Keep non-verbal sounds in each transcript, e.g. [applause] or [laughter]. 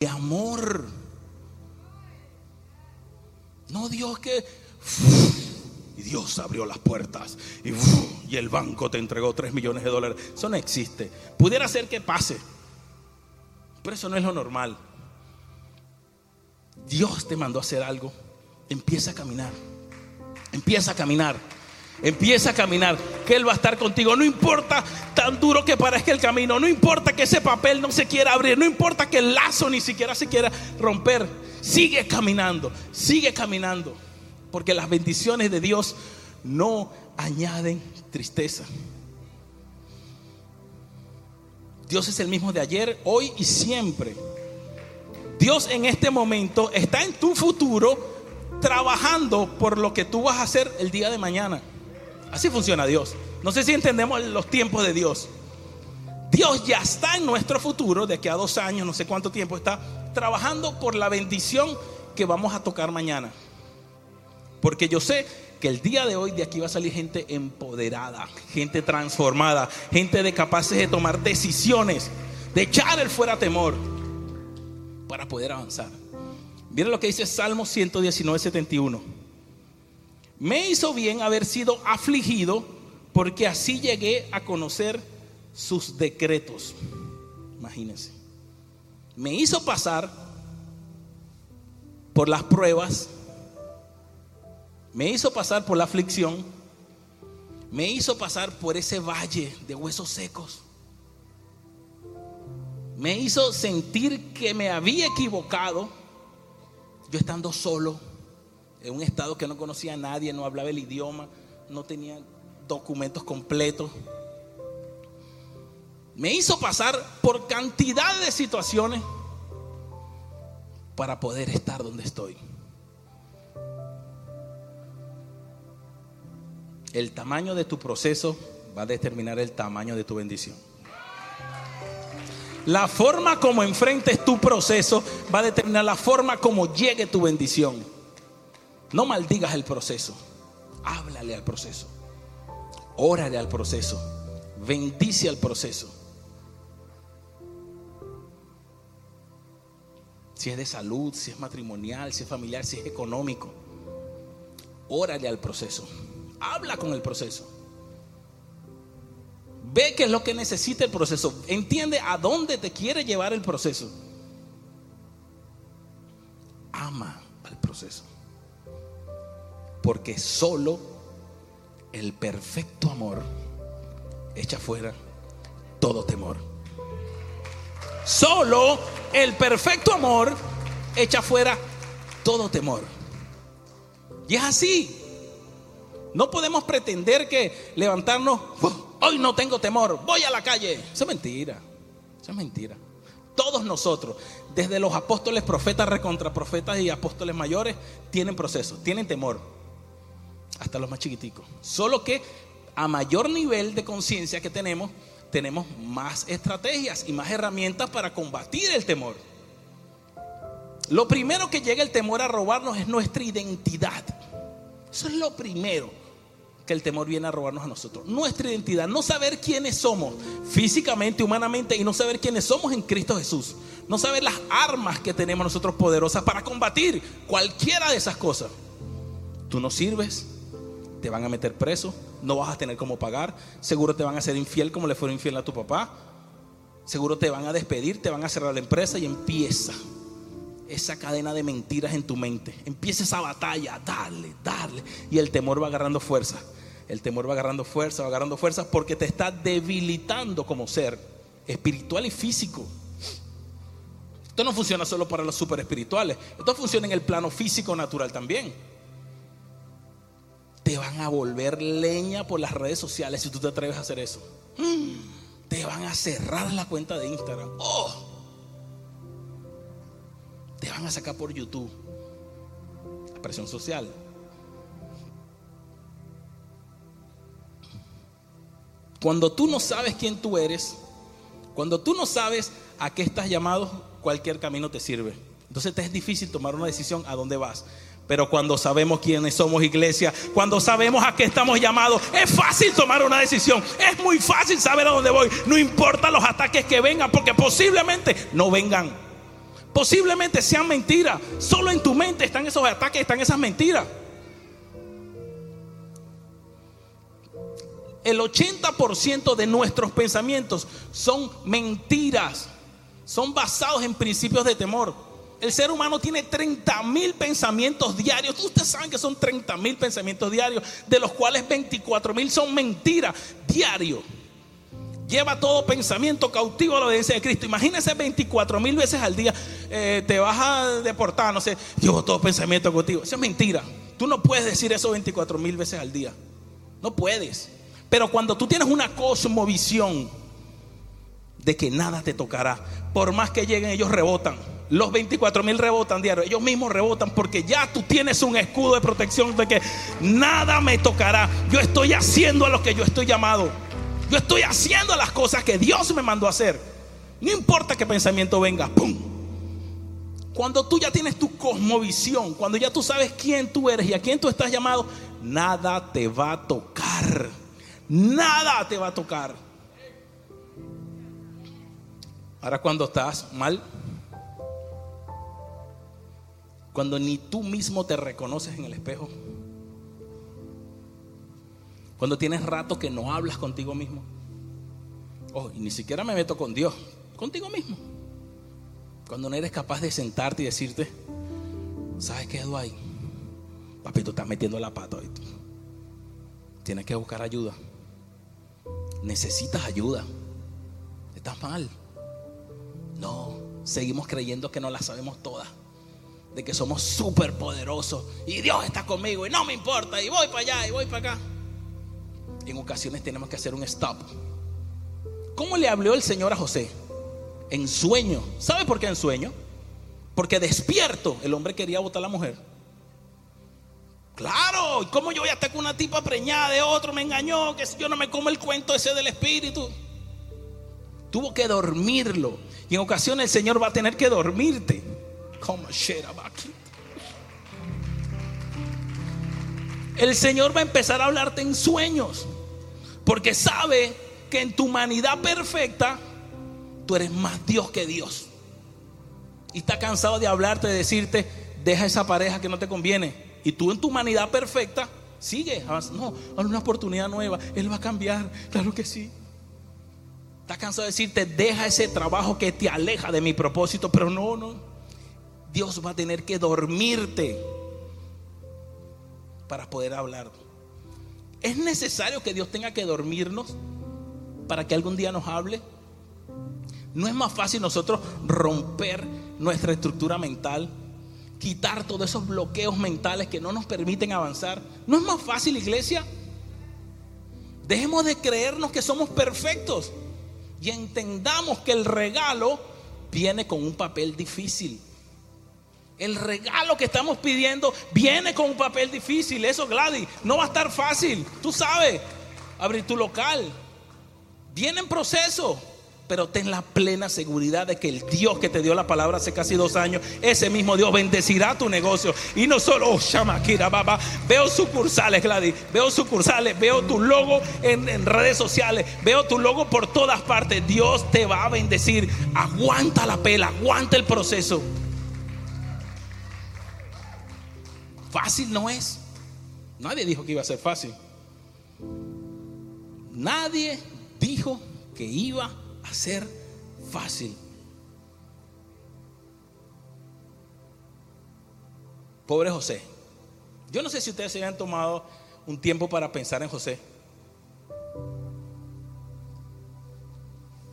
de amor. No Dios que... Y Dios abrió las puertas y, y el banco te entregó 3 millones de dólares. Eso no existe. Pudiera ser que pase. Pero eso no es lo normal. Dios te mandó a hacer algo. Empieza a caminar. Empieza a caminar. Empieza a caminar, que Él va a estar contigo. No importa tan duro que parezca el camino, no importa que ese papel no se quiera abrir, no importa que el lazo ni siquiera se quiera romper. Sigue caminando, sigue caminando, porque las bendiciones de Dios no añaden tristeza. Dios es el mismo de ayer, hoy y siempre. Dios en este momento está en tu futuro trabajando por lo que tú vas a hacer el día de mañana. Así funciona Dios. No sé si entendemos los tiempos de Dios. Dios ya está en nuestro futuro, de aquí a dos años, no sé cuánto tiempo está, trabajando por la bendición que vamos a tocar mañana. Porque yo sé que el día de hoy de aquí va a salir gente empoderada, gente transformada, gente de capaces de tomar decisiones, de echar el fuera temor para poder avanzar. Miren lo que dice Salmo 119, 71. Me hizo bien haber sido afligido porque así llegué a conocer sus decretos. Imagínense. Me hizo pasar por las pruebas, me hizo pasar por la aflicción, me hizo pasar por ese valle de huesos secos. Me hizo sentir que me había equivocado, yo estando solo en un estado que no conocía a nadie, no hablaba el idioma, no tenía documentos completos. Me hizo pasar por cantidad de situaciones para poder estar donde estoy. El tamaño de tu proceso va a determinar el tamaño de tu bendición. La forma como enfrentes tu proceso va a determinar la forma como llegue tu bendición. No maldigas el proceso. Háblale al proceso. Órale al proceso. Bendice al proceso. Si es de salud, si es matrimonial, si es familiar, si es económico. Órale al proceso. Habla con el proceso. Ve qué es lo que necesita el proceso. Entiende a dónde te quiere llevar el proceso. Ama al proceso. Porque solo el perfecto amor echa fuera todo temor. Solo el perfecto amor echa fuera todo temor. Y es así. No podemos pretender que levantarnos, hoy no tengo temor, voy a la calle. Eso es mentira. Eso es mentira. Todos nosotros, desde los apóstoles, profetas, recontraprofetas y apóstoles mayores, tienen procesos, tienen temor hasta los más chiquiticos. Solo que a mayor nivel de conciencia que tenemos, tenemos más estrategias y más herramientas para combatir el temor. Lo primero que llega el temor a robarnos es nuestra identidad. Eso es lo primero que el temor viene a robarnos a nosotros. Nuestra identidad, no saber quiénes somos físicamente, humanamente y no saber quiénes somos en Cristo Jesús. No saber las armas que tenemos nosotros poderosas para combatir cualquiera de esas cosas. Tú no sirves, te van a meter preso, no vas a tener cómo pagar, seguro te van a hacer infiel como le fueron infiel a tu papá, seguro te van a despedir, te van a cerrar la empresa y empieza esa cadena de mentiras en tu mente. Empieza esa batalla, darle, darle, y el temor va agarrando fuerza. El temor va agarrando fuerza, va agarrando fuerza porque te está debilitando como ser espiritual y físico. Esto no funciona solo para los super espirituales, esto funciona en el plano físico natural también te van a volver leña por las redes sociales si tú te atreves a hacer eso. Mm, te van a cerrar la cuenta de Instagram. Oh. Te van a sacar por YouTube. La presión social. Cuando tú no sabes quién tú eres, cuando tú no sabes a qué estás llamado, cualquier camino te sirve. Entonces te es difícil tomar una decisión a dónde vas. Pero cuando sabemos quiénes somos iglesia, cuando sabemos a qué estamos llamados, es fácil tomar una decisión. Es muy fácil saber a dónde voy. No importa los ataques que vengan, porque posiblemente no vengan. Posiblemente sean mentiras. Solo en tu mente están esos ataques, están esas mentiras. El 80% de nuestros pensamientos son mentiras. Son basados en principios de temor. El ser humano tiene 30 mil pensamientos diarios. Ustedes saben que son 30 mil pensamientos diarios, de los cuales 24 mil son mentiras diarios. Lleva todo pensamiento cautivo a la obediencia de Cristo. Imagínese 24 mil veces al día eh, te vas a deportar, no sé, llevo todo pensamiento cautivo. Eso es mentira. Tú no puedes decir eso 24 mil veces al día. No puedes. Pero cuando tú tienes una cosmovisión de que nada te tocará, por más que lleguen, ellos rebotan. Los 24 mil rebotan diario. Ellos mismos rebotan porque ya tú tienes un escudo de protección de que nada me tocará. Yo estoy haciendo a lo que yo estoy llamado. Yo estoy haciendo las cosas que Dios me mandó hacer. No importa qué pensamiento venga. ¡Pum! Cuando tú ya tienes tu cosmovisión, cuando ya tú sabes quién tú eres y a quién tú estás llamado, nada te va a tocar. Nada te va a tocar. Ahora cuando estás mal, cuando ni tú mismo te reconoces en el espejo, cuando tienes rato que no hablas contigo mismo. Oh, y ni siquiera me meto con Dios, contigo mismo. Cuando no eres capaz de sentarte y decirte, ¿sabes qué, Eduardo? Papi, tú estás metiendo la pata hoy. Tienes que buscar ayuda. Necesitas ayuda. Estás mal. No, seguimos creyendo que no la sabemos todas. De que somos súper poderosos. Y Dios está conmigo y no me importa. Y voy para allá y voy para acá en ocasiones tenemos que hacer un stop. ¿Cómo le habló el Señor a José? En sueño. ¿Sabe por qué en sueño? Porque despierto el hombre quería votar a la mujer. Claro, ¿y cómo yo voy a estar con una tipa preñada de otro? Me engañó, que yo no me como el cuento ese del espíritu. Tuvo que dormirlo. Y en ocasiones el Señor va a tener que dormirte. El Señor va a empezar a hablarte en sueños. Porque sabe que en tu humanidad perfecta, tú eres más Dios que Dios. Y está cansado de hablarte, de decirte, deja esa pareja que no te conviene. Y tú en tu humanidad perfecta, sigue. No, hay una oportunidad nueva. Él va a cambiar. Claro que sí. Está cansado de decirte, deja ese trabajo que te aleja de mi propósito. Pero no, no. Dios va a tener que dormirte para poder hablar. ¿Es necesario que Dios tenga que dormirnos para que algún día nos hable? ¿No es más fácil nosotros romper nuestra estructura mental? Quitar todos esos bloqueos mentales que no nos permiten avanzar. ¿No es más fácil, iglesia? Dejemos de creernos que somos perfectos y entendamos que el regalo viene con un papel difícil. El regalo que estamos pidiendo viene con un papel difícil. Eso, Gladys, no va a estar fácil. Tú sabes, abrir tu local. Viene en proceso. Pero ten la plena seguridad de que el Dios que te dio la palabra hace casi dos años, ese mismo Dios bendecirá tu negocio. Y no solo, oh, Shamakira, Baba, veo sucursales, Gladys, veo sucursales, veo tu logo en, en redes sociales, veo tu logo por todas partes. Dios te va a bendecir. Aguanta la pela, aguanta el proceso. Fácil no es. Nadie dijo que iba a ser fácil. Nadie dijo que iba a ser fácil. Pobre José. Yo no sé si ustedes se habían tomado un tiempo para pensar en José.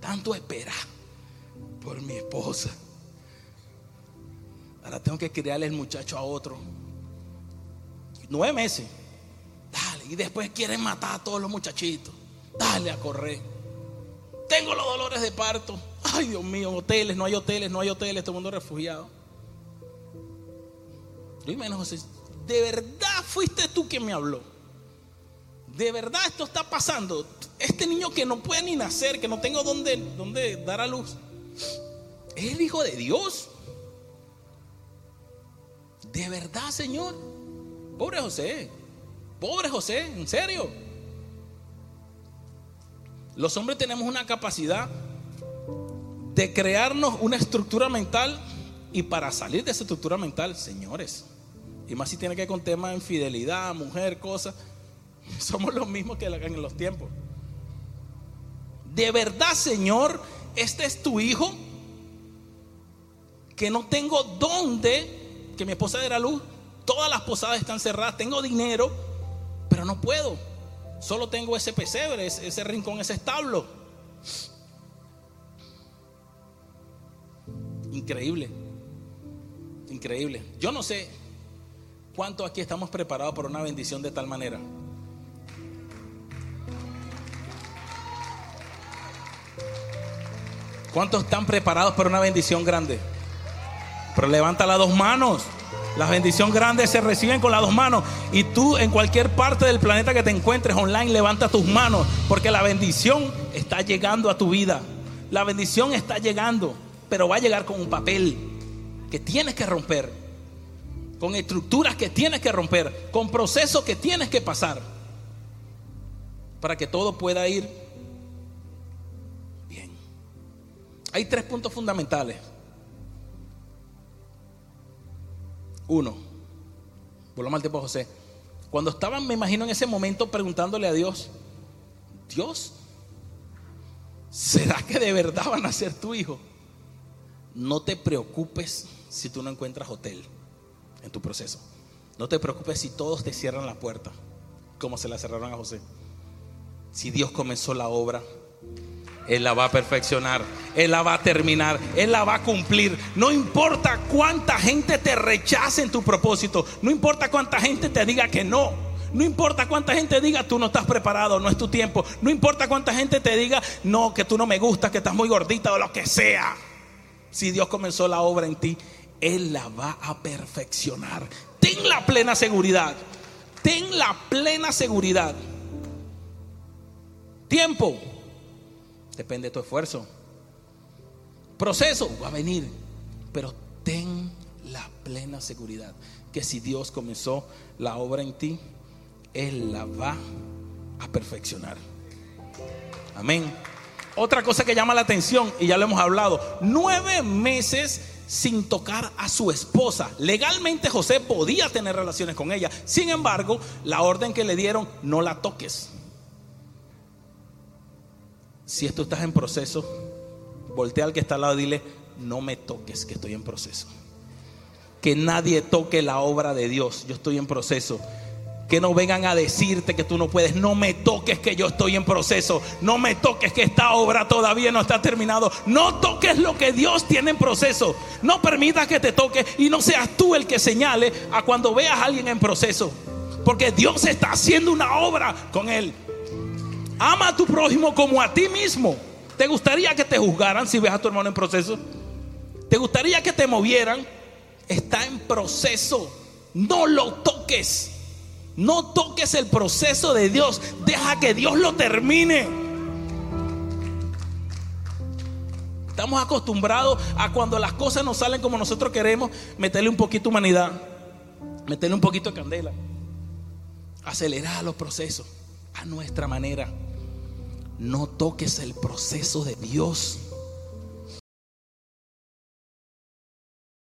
Tanto esperar por mi esposa. Ahora tengo que criarle el muchacho a otro. Nueve meses. Dale. Y después quieren matar a todos los muchachitos. Dale a correr. Tengo los dolores de parto. Ay, Dios mío, hoteles, no hay hoteles, no hay hoteles, todo el mundo refugiado. Y menos José, ¿de verdad fuiste tú quien me habló? ¿De verdad esto está pasando? Este niño que no puede ni nacer, que no tengo dónde, dónde dar a luz, ¿es el hijo de Dios? ¿De verdad, Señor? Pobre José, pobre José, en serio. Los hombres tenemos una capacidad de crearnos una estructura mental Y para salir de esa estructura mental, señores, y más si tiene que ver con temas de infidelidad, mujer, cosas, [laughs] somos los mismos que en los tiempos. De verdad, Señor, este es tu hijo, que no tengo dónde, que mi esposa diera luz, todas las posadas están cerradas, tengo dinero, pero no puedo. Solo tengo ese pesebre, ese rincón, ese establo. Increíble. Increíble. Yo no sé cuánto aquí estamos preparados para una bendición de tal manera. ¿Cuántos están preparados para una bendición grande? Pero levanta las dos manos. Las bendiciones grandes se reciben con las dos manos. Y tú en cualquier parte del planeta que te encuentres online, levanta tus manos. Porque la bendición está llegando a tu vida. La bendición está llegando. Pero va a llegar con un papel que tienes que romper. Con estructuras que tienes que romper. Con procesos que tienes que pasar. Para que todo pueda ir bien. Hay tres puntos fundamentales Uno, volvamos al tiempo de José. Cuando estaban, me imagino, en ese momento preguntándole a Dios, Dios, ¿será que de verdad van a ser tu hijo? No te preocupes si tú no encuentras hotel en tu proceso. No te preocupes si todos te cierran la puerta, como se la cerraron a José. Si Dios comenzó la obra, él la va a perfeccionar, Él la va a terminar, Él la va a cumplir. No importa cuánta gente te rechace en tu propósito, no importa cuánta gente te diga que no. No importa cuánta gente diga tú no estás preparado, no es tu tiempo. No importa cuánta gente te diga no, que tú no me gustas, que estás muy gordita o lo que sea. Si Dios comenzó la obra en ti, Él la va a perfeccionar. Ten la plena seguridad. Ten la plena seguridad. Tiempo. Depende de tu esfuerzo. Proceso va a venir, pero ten la plena seguridad que si Dios comenzó la obra en ti, Él la va a perfeccionar. Amén. Otra cosa que llama la atención, y ya lo hemos hablado, nueve meses sin tocar a su esposa. Legalmente José podía tener relaciones con ella. Sin embargo, la orden que le dieron, no la toques. Si tú estás en proceso, voltea al que está al lado y dile, no me toques, que estoy en proceso. Que nadie toque la obra de Dios, yo estoy en proceso. Que no vengan a decirte que tú no puedes. No me toques que yo estoy en proceso. No me toques que esta obra todavía no está terminado. No toques lo que Dios tiene en proceso. No permitas que te toque y no seas tú el que señale a cuando veas a alguien en proceso. Porque Dios está haciendo una obra con él. Ama a tu prójimo como a ti mismo. ¿Te gustaría que te juzgaran si ves a tu hermano en proceso? ¿Te gustaría que te movieran? Está en proceso. No lo toques. No toques el proceso de Dios. Deja que Dios lo termine. Estamos acostumbrados a cuando las cosas no salen como nosotros queremos, meterle un poquito de humanidad, meterle un poquito de candela, acelerar los procesos a nuestra manera. No toques el proceso de Dios.